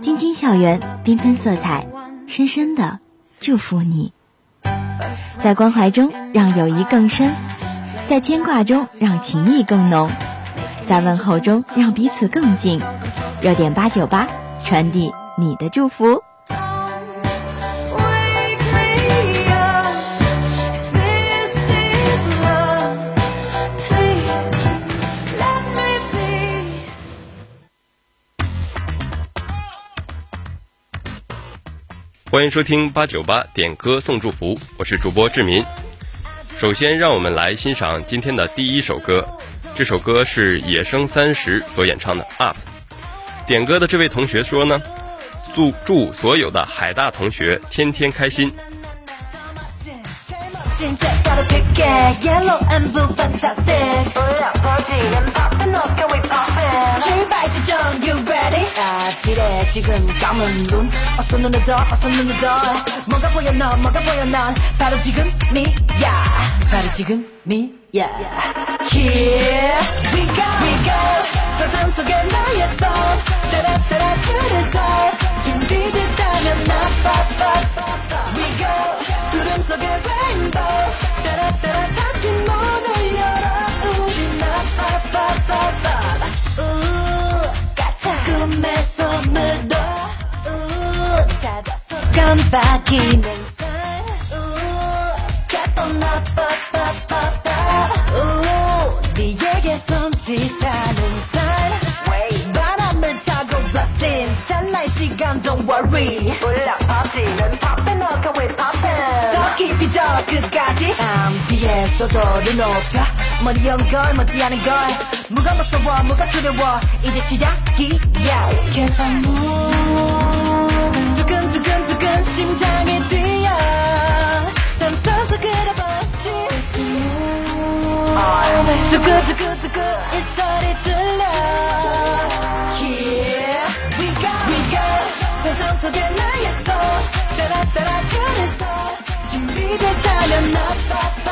晶晶校园，缤纷色彩，深深的祝福你。在关怀中让友谊更深，在牵挂中让情谊更浓，在问候中让彼此更近。热点八九八，传递你的祝福。欢迎收听八九八点歌送祝福，我是主播志民。首先，让我们来欣赏今天的第一首歌。这首歌是野生三十所演唱的《Up》。点歌的这位同学说呢，祝祝所有的海大同学天天开心。 지금 감은 눈 어서 눈을 떠 어서 눈을 떠 뭐가 보여 넌 뭐가 보여 넌 바로 지금이야 바로 지금이야. Here we go. We go. 상상속에 나의 손 따라 따라 주는 손 깜빡이는 삶 가끔 나빠빠빠빠 네에게 숨짓하는 삶 바람을 타고 blasting. 찬란시간 don't worry. 불량 퍼지는 poppin' 너가 왜 poppin' 더 깊이 저 끝까지. 안 비에 쏟아를 높여. 머리 연걸 멋지 않은 걸. 뭐가 무서워 뭐가 두려워. 이제 시작이야. Moving 두근두근두근 심장이 뛰어. 삶 속에서 그려버린 두근두근두근 이 소리 들려. Here we go we go 세상 속에 나의 손 따라 따라 주는 손 준비됐다면 나빠빠빠빠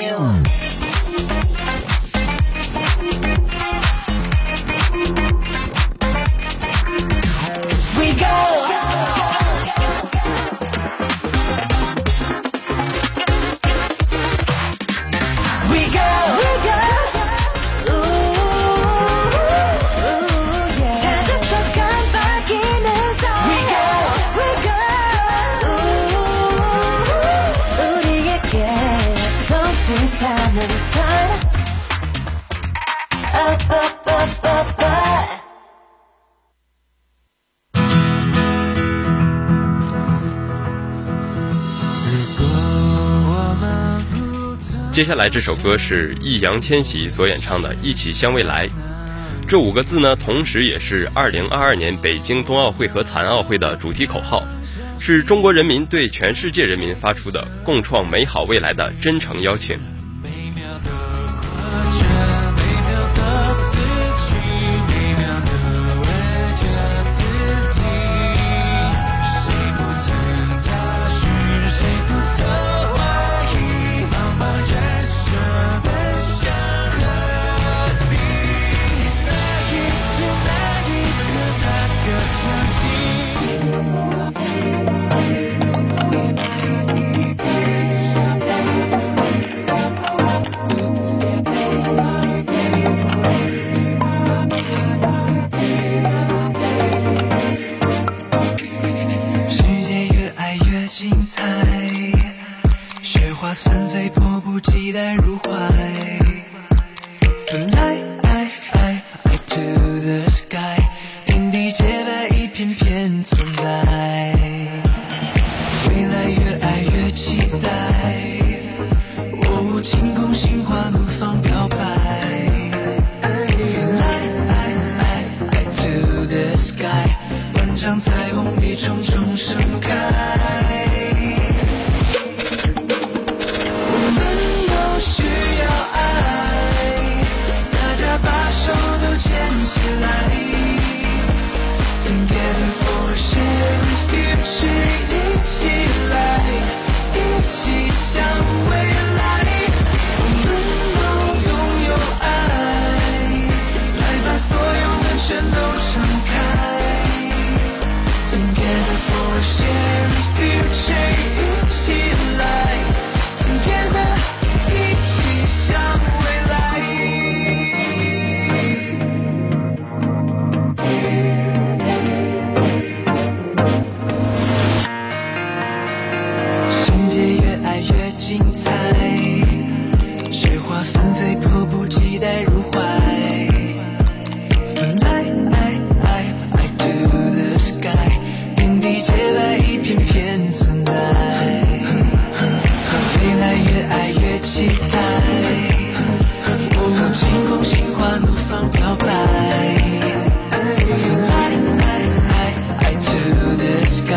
you. 接下来这首歌是易烊千玺所演唱的《一起向未来》。这五个字呢，同时也是二零二二年北京冬奥会和残奥会的主题口号，是中国人民对全世界人民发出的共创美好未来的真诚邀请。sky. 花怒放，表白。来来来，爱 to the sky，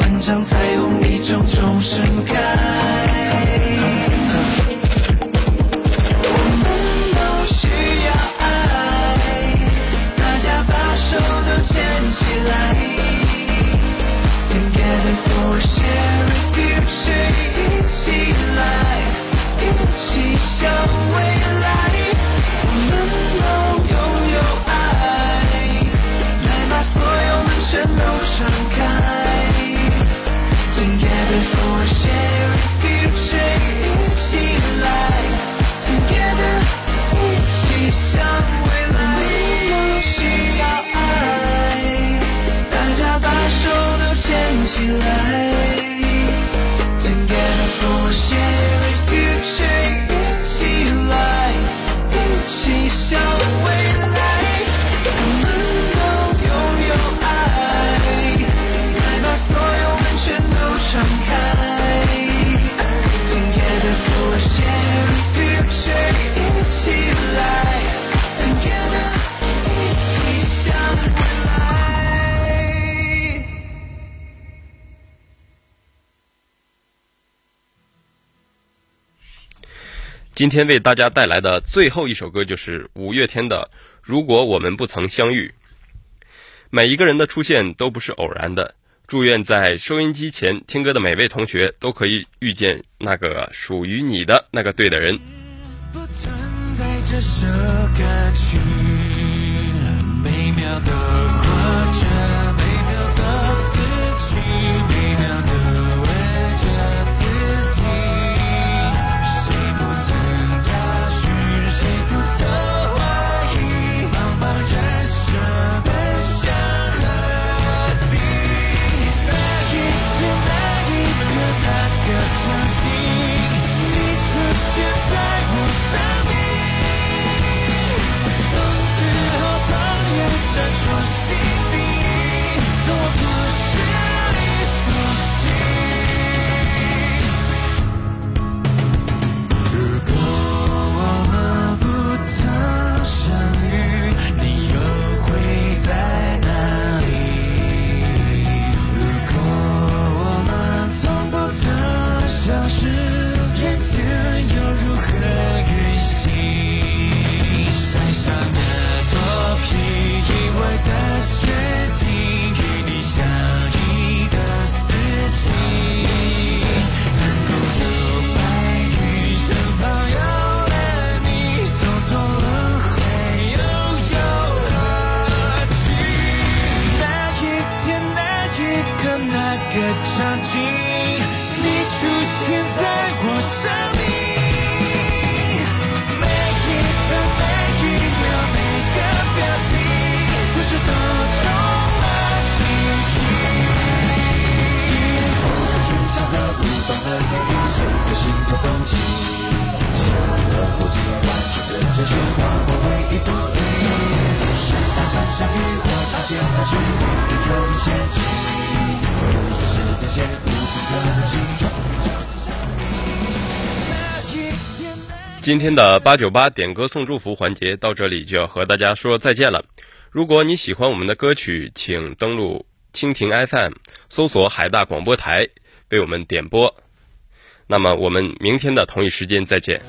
万丈彩虹，一种种盛开。我们都需要爱，大家把手都牵起来，together for a shared future，一起来，一起向未来。sunken 今天为大家带来的最后一首歌就是五月天的如果我们不曾相遇。每一个人的出现都不是偶然的祝愿在收音机前听歌的每位同学都可以遇见那个属于你的那个对的人。不存在这首歌曲每秒都今天的八九八点歌送祝福环节到这里就要和大家说再见了。如果你喜欢我们的歌曲，请登录蜻蜓 FM，搜索海大广播台，为我们点播。那么我们明天的同一时间再见。